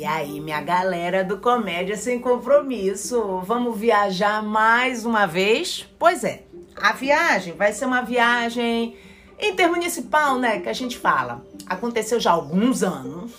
E aí, minha galera do Comédia Sem Compromisso, vamos viajar mais uma vez? Pois é, a viagem vai ser uma viagem intermunicipal, né? Que a gente fala. Aconteceu já há alguns anos,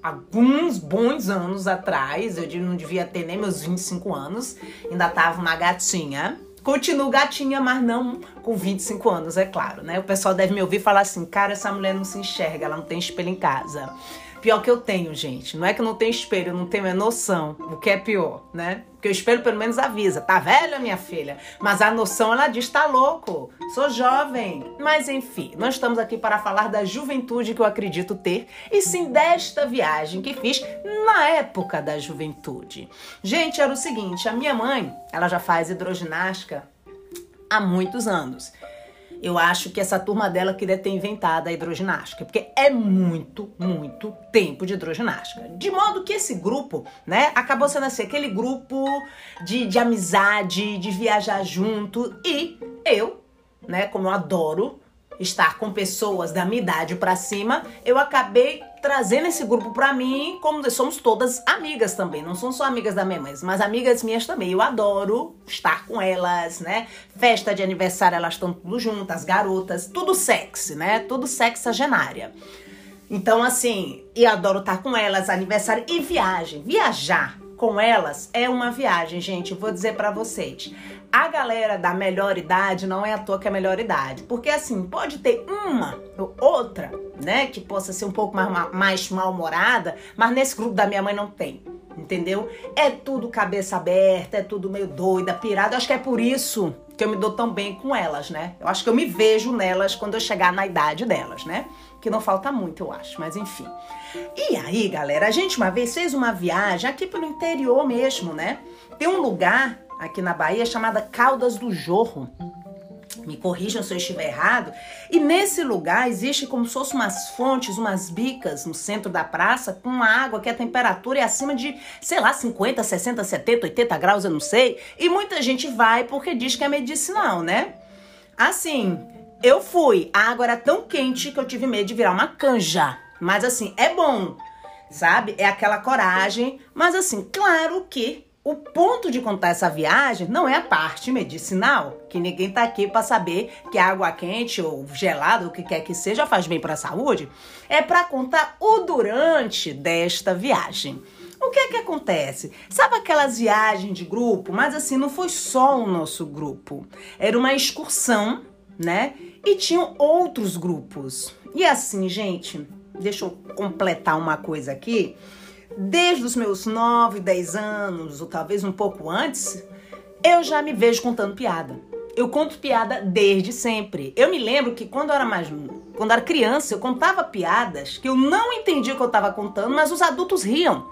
alguns bons anos atrás, eu não devia ter nem meus 25 anos, ainda tava uma gatinha. Continuo gatinha, mas não com 25 anos, é claro, né? O pessoal deve me ouvir falar assim: cara, essa mulher não se enxerga, ela não tem espelho em casa. Pior que eu tenho, gente. Não é que eu não tenho espelho, eu não tenho a noção. O que é pior, né? Porque o espelho pelo menos avisa. Tá velha, minha filha? Mas a noção, ela diz, tá louco. Sou jovem. Mas enfim, nós estamos aqui para falar da juventude que eu acredito ter. E sim desta viagem que fiz na época da juventude. Gente, era o seguinte. A minha mãe, ela já faz hidroginástica há muitos anos eu acho que essa turma dela queria ter inventado a hidroginástica, porque é muito, muito tempo de hidroginástica. De modo que esse grupo, né, acabou sendo assim, aquele grupo de, de amizade, de viajar junto, e eu, né, como eu adoro estar com pessoas da minha idade para cima, eu acabei trazendo esse grupo para mim, como somos todas amigas também, não são só amigas da minha mãe, mas amigas minhas também. Eu adoro estar com elas, né? Festa de aniversário, elas estão tudo juntas, garotas, tudo sexy, né? Tudo sexagenária. Então, assim, e adoro estar com elas, aniversário e viagem. Viajar com elas é uma viagem, gente. Vou dizer para vocês. A galera da melhor idade não é à toa que é a melhor idade. Porque assim, pode ter uma ou outra, né, que possa ser um pouco mais, mais mal-humorada, mas nesse grupo da minha mãe não tem. Entendeu? É tudo cabeça aberta, é tudo meio doida, pirada. Acho que é por isso que eu me dou tão bem com elas, né? Eu acho que eu me vejo nelas quando eu chegar na idade delas, né? Que não falta muito, eu acho, mas enfim. E aí, galera, a gente uma vez fez uma viagem aqui pelo interior mesmo, né? Tem um lugar aqui na Bahia chamada Caldas do Jorro. Me corrijam se eu estiver errado. E nesse lugar existe como se fossem umas fontes, umas bicas no centro da praça com uma água que a temperatura é acima de, sei lá, 50, 60, 70, 80 graus, eu não sei. E muita gente vai porque diz que é medicinal, né? Assim, eu fui, a água era tão quente que eu tive medo de virar uma canja. Mas assim, é bom, sabe? É aquela coragem. Mas assim, claro que o ponto de contar essa viagem não é a parte medicinal, que ninguém tá aqui para saber que água quente ou gelada, o que quer que seja, faz bem para a saúde. É para contar o durante desta viagem. O que é que acontece? Sabe aquelas viagens de grupo? Mas assim, não foi só o nosso grupo. Era uma excursão, né? E tinham outros grupos. E assim, gente, deixa eu completar uma coisa aqui desde os meus 9, 10 anos, ou talvez um pouco antes, eu já me vejo contando piada. Eu conto piada desde sempre. Eu me lembro que quando eu era mais quando eu era criança, eu contava piadas que eu não entendia o que eu estava contando, mas os adultos riam.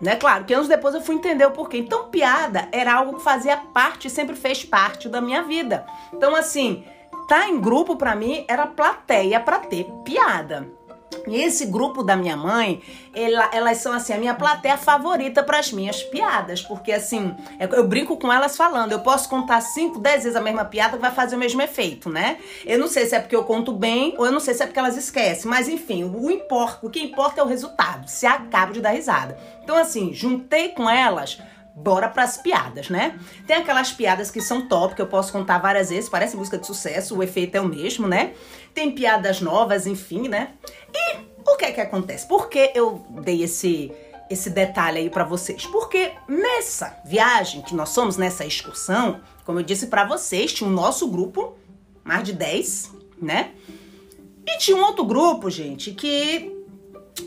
Né? Claro que anos depois eu fui entender o porquê. Então, piada era algo que fazia parte, sempre fez parte da minha vida. Então, assim, tá em grupo para mim era plateia para ter piada. E esse grupo da minha mãe, ela, elas são assim a minha plateia favorita para as minhas piadas, porque assim, é, eu brinco com elas falando, eu posso contar 5, 10 vezes a mesma piada que vai fazer o mesmo efeito, né? Eu não sei se é porque eu conto bem ou eu não sei se é porque elas esquecem, mas enfim, o, importa, o que importa é o resultado, se acabo de dar risada. Então assim, juntei com elas bora pras piadas, né? Tem aquelas piadas que são top, que eu posso contar várias vezes, parece música de sucesso, o efeito é o mesmo, né? Tem piadas novas, enfim, né? E o que é que acontece? Por que eu dei esse esse detalhe aí para vocês? Porque nessa viagem que nós somos, nessa excursão, como eu disse para vocês, tinha o um nosso grupo, mais de 10, né? E tinha um outro grupo, gente, que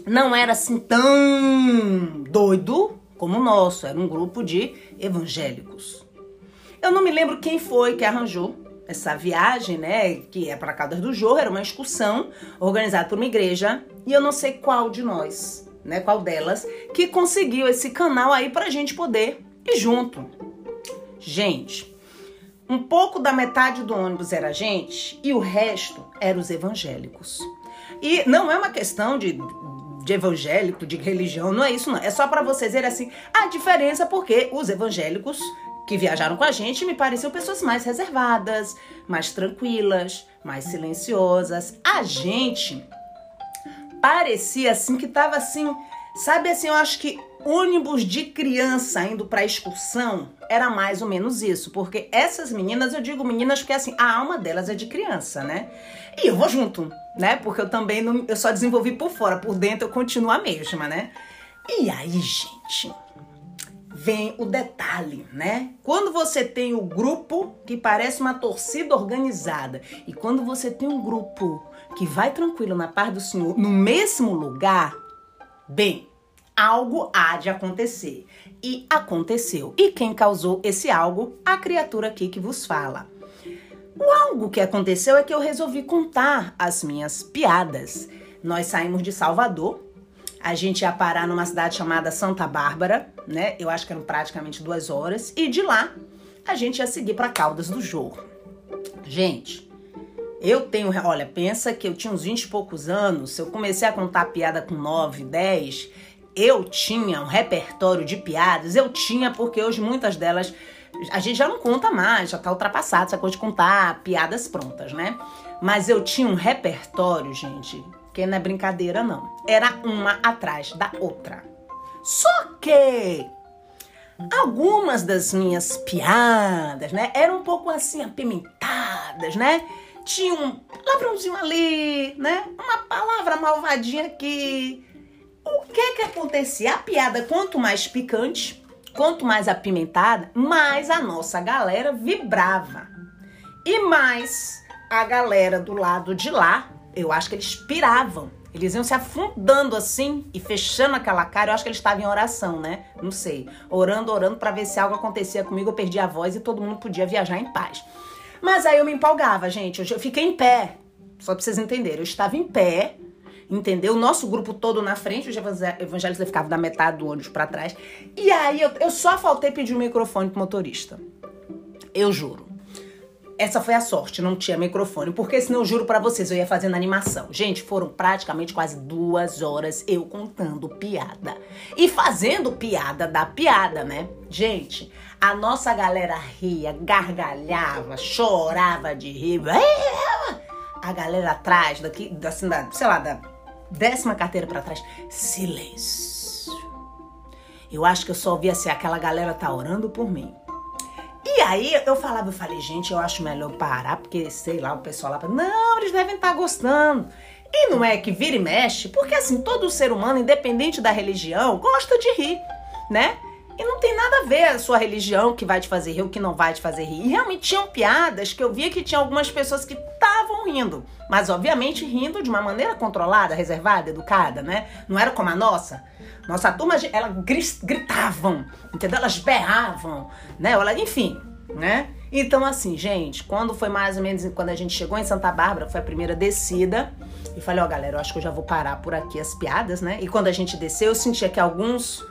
não era assim tão doido como o nosso, era um grupo de evangélicos. Eu não me lembro quem foi que arranjou essa viagem, né, que é para Caldas do Jorro, era uma excursão organizada por uma igreja, e eu não sei qual de nós, né, qual delas, que conseguiu esse canal aí pra gente poder ir junto. Gente, um pouco da metade do ônibus era a gente e o resto eram os evangélicos. E não é uma questão de, de evangélico, de religião, não é isso não. É só para vocês verem assim a diferença porque os evangélicos que viajaram com a gente me pareciam pessoas mais reservadas, mais tranquilas, mais silenciosas. A gente parecia assim que tava assim Sabe assim, eu acho que ônibus de criança indo para excursão era mais ou menos isso, porque essas meninas, eu digo meninas porque assim, a alma delas é de criança, né? E eu vou junto, né? Porque eu também não, eu só desenvolvi por fora, por dentro eu continuo a mesma, né? E aí, gente, vem o detalhe, né? Quando você tem o grupo que parece uma torcida organizada e quando você tem um grupo que vai tranquilo na paz do Senhor no mesmo lugar, Bem, algo há de acontecer. E aconteceu. E quem causou esse algo? A criatura aqui que vos fala. O algo que aconteceu é que eu resolvi contar as minhas piadas. Nós saímos de Salvador, a gente ia parar numa cidade chamada Santa Bárbara, né? Eu acho que eram praticamente duas horas. E de lá a gente ia seguir para Caldas do Jorro. Gente, eu tenho, olha, pensa que eu tinha uns 20 e poucos anos, eu comecei a contar piada com 9, 10, eu tinha um repertório de piadas, eu tinha porque hoje muitas delas a gente já não conta mais, já tá ultrapassado essa coisa de contar piadas prontas, né? Mas eu tinha um repertório, gente, que não é brincadeira não. Era uma atrás da outra. Só que algumas das minhas piadas, né, eram um pouco assim apimentadas, né? tinha um lavrãozinho ali, né? Uma palavra malvadinha aqui. O que que acontecia? A piada, quanto mais picante, quanto mais apimentada, mais a nossa galera vibrava. E mais a galera do lado de lá, eu acho que eles piravam. Eles iam se afundando assim e fechando aquela cara. Eu acho que eles estavam em oração, né? Não sei. Orando, orando para ver se algo acontecia comigo. Eu perdi a voz e todo mundo podia viajar em paz. Mas aí eu me empolgava, gente. Eu fiquei em pé. Só pra vocês entenderem. Eu estava em pé, entendeu? O nosso grupo todo na frente, os evangelistas ficavam da metade do ônibus para trás. E aí eu, eu só faltei pedir um microfone pro motorista. Eu juro. Essa foi a sorte, não tinha microfone, porque senão eu juro para vocês, eu ia fazendo animação. Gente, foram praticamente quase duas horas eu contando piada. E fazendo piada da piada, né? Gente, a nossa galera ria, gargalhava, chorava de rir. A galera atrás, daqui, assim, da, sei lá, da décima carteira para trás, silêncio. Eu acho que eu só ouvia assim, aquela galera tá orando por mim. E aí eu falava, eu falei, gente, eu acho melhor parar, porque sei lá, o pessoal lá, não, eles devem estar tá gostando. E não é que vira e mexe, porque assim, todo ser humano, independente da religião, gosta de rir, né? E não tem nada a ver a sua religião que vai te fazer rir ou que não vai te fazer rir. E realmente tinham piadas que eu via que tinha algumas pessoas que rindo. Mas, obviamente, rindo de uma maneira controlada, reservada, educada, né? Não era como a nossa. Nossa turma, elas gritavam, entendeu? Elas berravam, né? Ela, enfim, né? Então, assim, gente, quando foi mais ou menos quando a gente chegou em Santa Bárbara, foi a primeira descida. E falei, ó, oh, galera, eu acho que eu já vou parar por aqui as piadas, né? E quando a gente desceu, eu sentia que alguns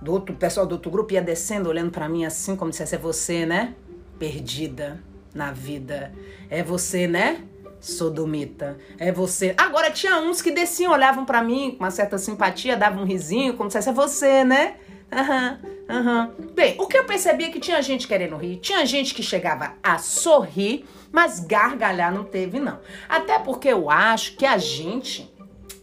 do outro, pessoal do outro grupo ia descendo, olhando para mim assim, como se é você, né? Perdida na vida. É você, né? Sodomita. É você. Agora tinha uns que desciam, olhavam para mim com uma certa simpatia, davam um risinho, como se é você, né? Aham, uhum, aham. Uhum. Bem, o que eu percebi é que tinha gente querendo rir, tinha gente que chegava a sorrir, mas gargalhar não teve, não. Até porque eu acho que a gente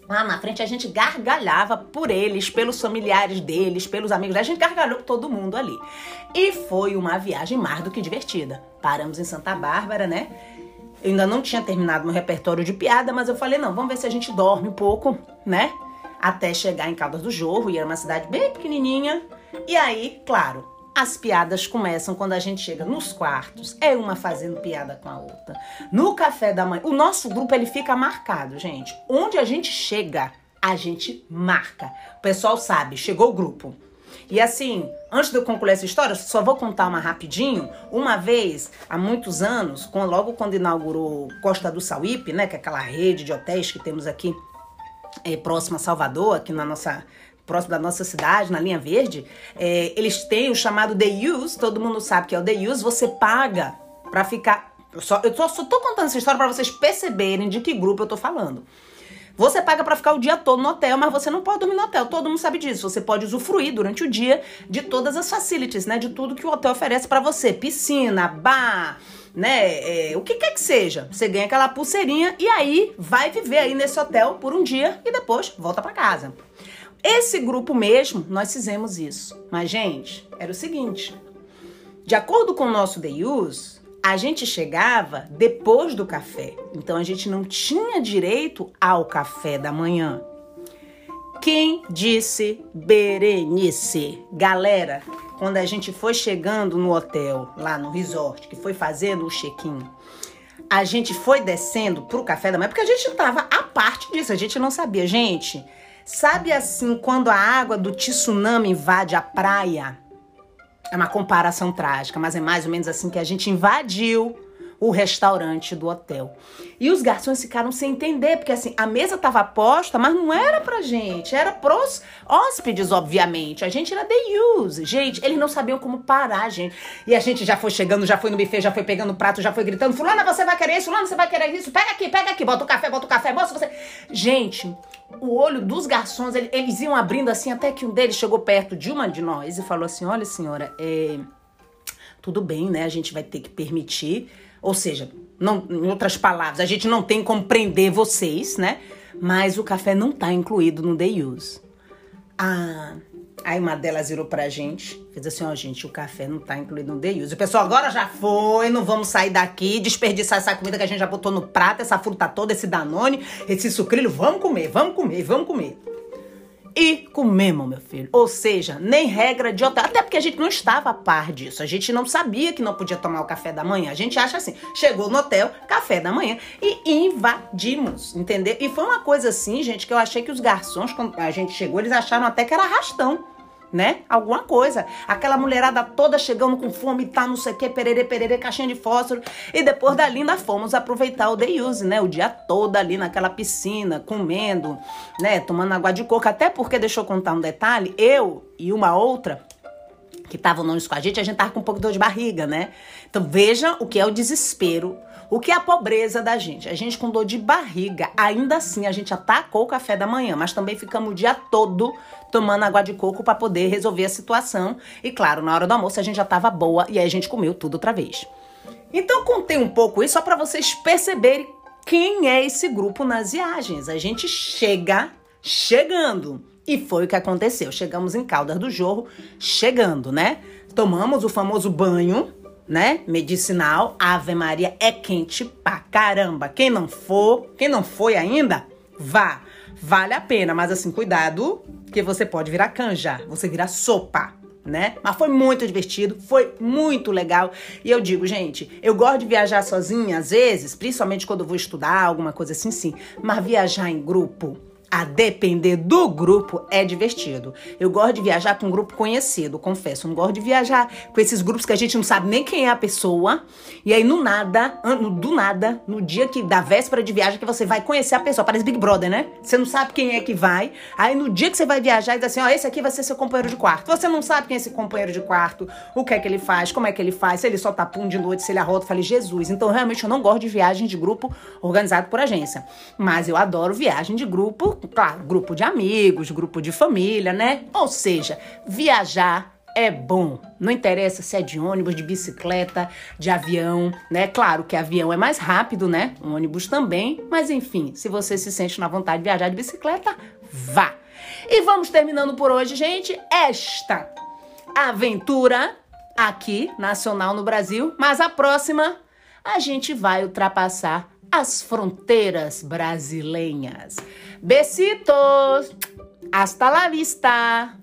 Lá na frente a gente gargalhava por eles, pelos familiares deles, pelos amigos. A gente gargalhou todo mundo ali. E foi uma viagem mais do que divertida. Paramos em Santa Bárbara, né? Eu ainda não tinha terminado meu repertório de piada, mas eu falei, não, vamos ver se a gente dorme um pouco, né? Até chegar em Caldas do Jorro, e era uma cidade bem pequenininha. E aí, claro, as piadas começam quando a gente chega nos quartos, é uma fazendo piada com a outra. No café da manhã, o nosso grupo ele fica marcado, gente. Onde a gente chega, a gente marca. O pessoal sabe, chegou o grupo. E assim, antes de eu concluir essa história, só vou contar uma rapidinho. Uma vez, há muitos anos, logo quando inaugurou Costa do Sauípe, né, que é aquela rede de hotéis que temos aqui é, próxima a Salvador, aqui na nossa próximo da nossa cidade, na linha verde, é, eles têm o chamado The Use, todo mundo sabe que é o The Use, você paga para ficar. Eu só, eu só, só tô contando essa história para vocês perceberem de que grupo eu tô falando. Você paga para ficar o dia todo no hotel, mas você não pode dormir no hotel. Todo mundo sabe disso. Você pode usufruir durante o dia de todas as facilities, né? De tudo que o hotel oferece para você: piscina, bar, né? É, o que quer que seja. Você ganha aquela pulseirinha e aí vai viver aí nesse hotel por um dia e depois volta para casa. Esse grupo mesmo, nós fizemos isso. Mas, gente, era o seguinte: de acordo com o nosso Deus, a gente chegava depois do café. Então a gente não tinha direito ao café da manhã. Quem disse Berenice? Galera, quando a gente foi chegando no hotel, lá no resort, que foi fazendo o check-in, a gente foi descendo pro café da manhã, porque a gente tava a parte disso, a gente não sabia. Gente, sabe assim, quando a água do tsunami invade a praia? É uma comparação trágica, mas é mais ou menos assim que a gente invadiu o restaurante do hotel. E os garçons ficaram sem entender, porque assim, a mesa tava posta, mas não era pra gente, era pros hóspedes, obviamente. A gente era the use. Gente, eles não sabiam como parar, gente. E a gente já foi chegando, já foi no buffet, já foi pegando prato, já foi gritando: Fulana, você vai querer isso? Fulana, você vai querer isso? Pega aqui, pega aqui, bota o café, bota o café, moça, você. Gente, o olho dos garçons, eles iam abrindo assim, até que um deles chegou perto de uma de nós e falou assim: Olha, senhora, é. Tudo bem, né? A gente vai ter que permitir ou seja, não, em outras palavras, a gente não tem como prender vocês, né? Mas o café não tá incluído no day use. Ah, aí uma delas virou pra gente, fez assim, ó, oh, gente, o café não tá incluído no day use. O pessoal agora já foi, não vamos sair daqui, desperdiçar essa comida que a gente já botou no prato, essa fruta toda, esse danone, esse sucrilho, vamos comer, vamos comer, vamos comer e comemos, meu filho. Ou seja, nem regra de hotel. Até porque a gente não estava a par disso. A gente não sabia que não podia tomar o café da manhã. A gente acha assim, chegou no hotel, café da manhã e invadimos, entendeu? E foi uma coisa assim, gente, que eu achei que os garçons, quando a gente chegou, eles acharam até que era arrastão né? Alguma coisa. Aquela mulherada toda chegando com fome, tá, não sei o que, perere, perere, caixinha de fósforo. E depois dali nós fomos aproveitar o day use, né? O dia todo ali naquela piscina, comendo, né? Tomando água de coco. Até porque, deixa eu contar um detalhe, eu e uma outra que estavam no com a gente, a gente tava com um pouco de dor de barriga, né? Então veja o que é o desespero o que é a pobreza da gente? A gente com dor de barriga, ainda assim a gente atacou o café da manhã, mas também ficamos o dia todo tomando água de coco para poder resolver a situação. E claro, na hora do almoço a gente já tava boa e aí a gente comeu tudo outra vez. Então contei um pouco isso só para vocês perceberem quem é esse grupo nas viagens. A gente chega chegando. E foi o que aconteceu. Chegamos em Caldas do Jorro, chegando, né? Tomamos o famoso banho, né? Medicinal. Ave Maria é quente pra caramba. Quem não for, quem não foi ainda, vá. Vale a pena, mas assim, cuidado, que você pode virar canja, você virar sopa. Né? Mas foi muito divertido, foi muito legal. E eu digo, gente, eu gosto de viajar sozinha às vezes, principalmente quando eu vou estudar, alguma coisa assim, sim. Mas viajar em grupo a depender do grupo, é divertido. Eu gosto de viajar com um grupo conhecido, confesso. Eu não gosto de viajar com esses grupos que a gente não sabe nem quem é a pessoa. E aí, no nada, do nada, no dia que da véspera de viagem, que você vai conhecer a pessoa. Parece Big Brother, né? Você não sabe quem é que vai. Aí, no dia que você vai viajar, diz assim: ó, esse aqui vai ser seu companheiro de quarto. Você não sabe quem é esse companheiro de quarto, o que é que ele faz, como é que ele faz, se ele só tá pum de noite, se ele arrota. Falei, Jesus. Então, realmente, eu não gosto de viagem de grupo organizado por agência. Mas eu adoro viagem de grupo claro, grupo de amigos, grupo de família, né? Ou seja, viajar é bom. Não interessa se é de ônibus, de bicicleta, de avião, né? Claro que avião é mais rápido, né? ônibus também, mas enfim, se você se sente na vontade de viajar de bicicleta, vá. E vamos terminando por hoje, gente, esta aventura aqui nacional no Brasil, mas a próxima a gente vai ultrapassar as fronteiras brasileiras. Besitos! Hasta la vista!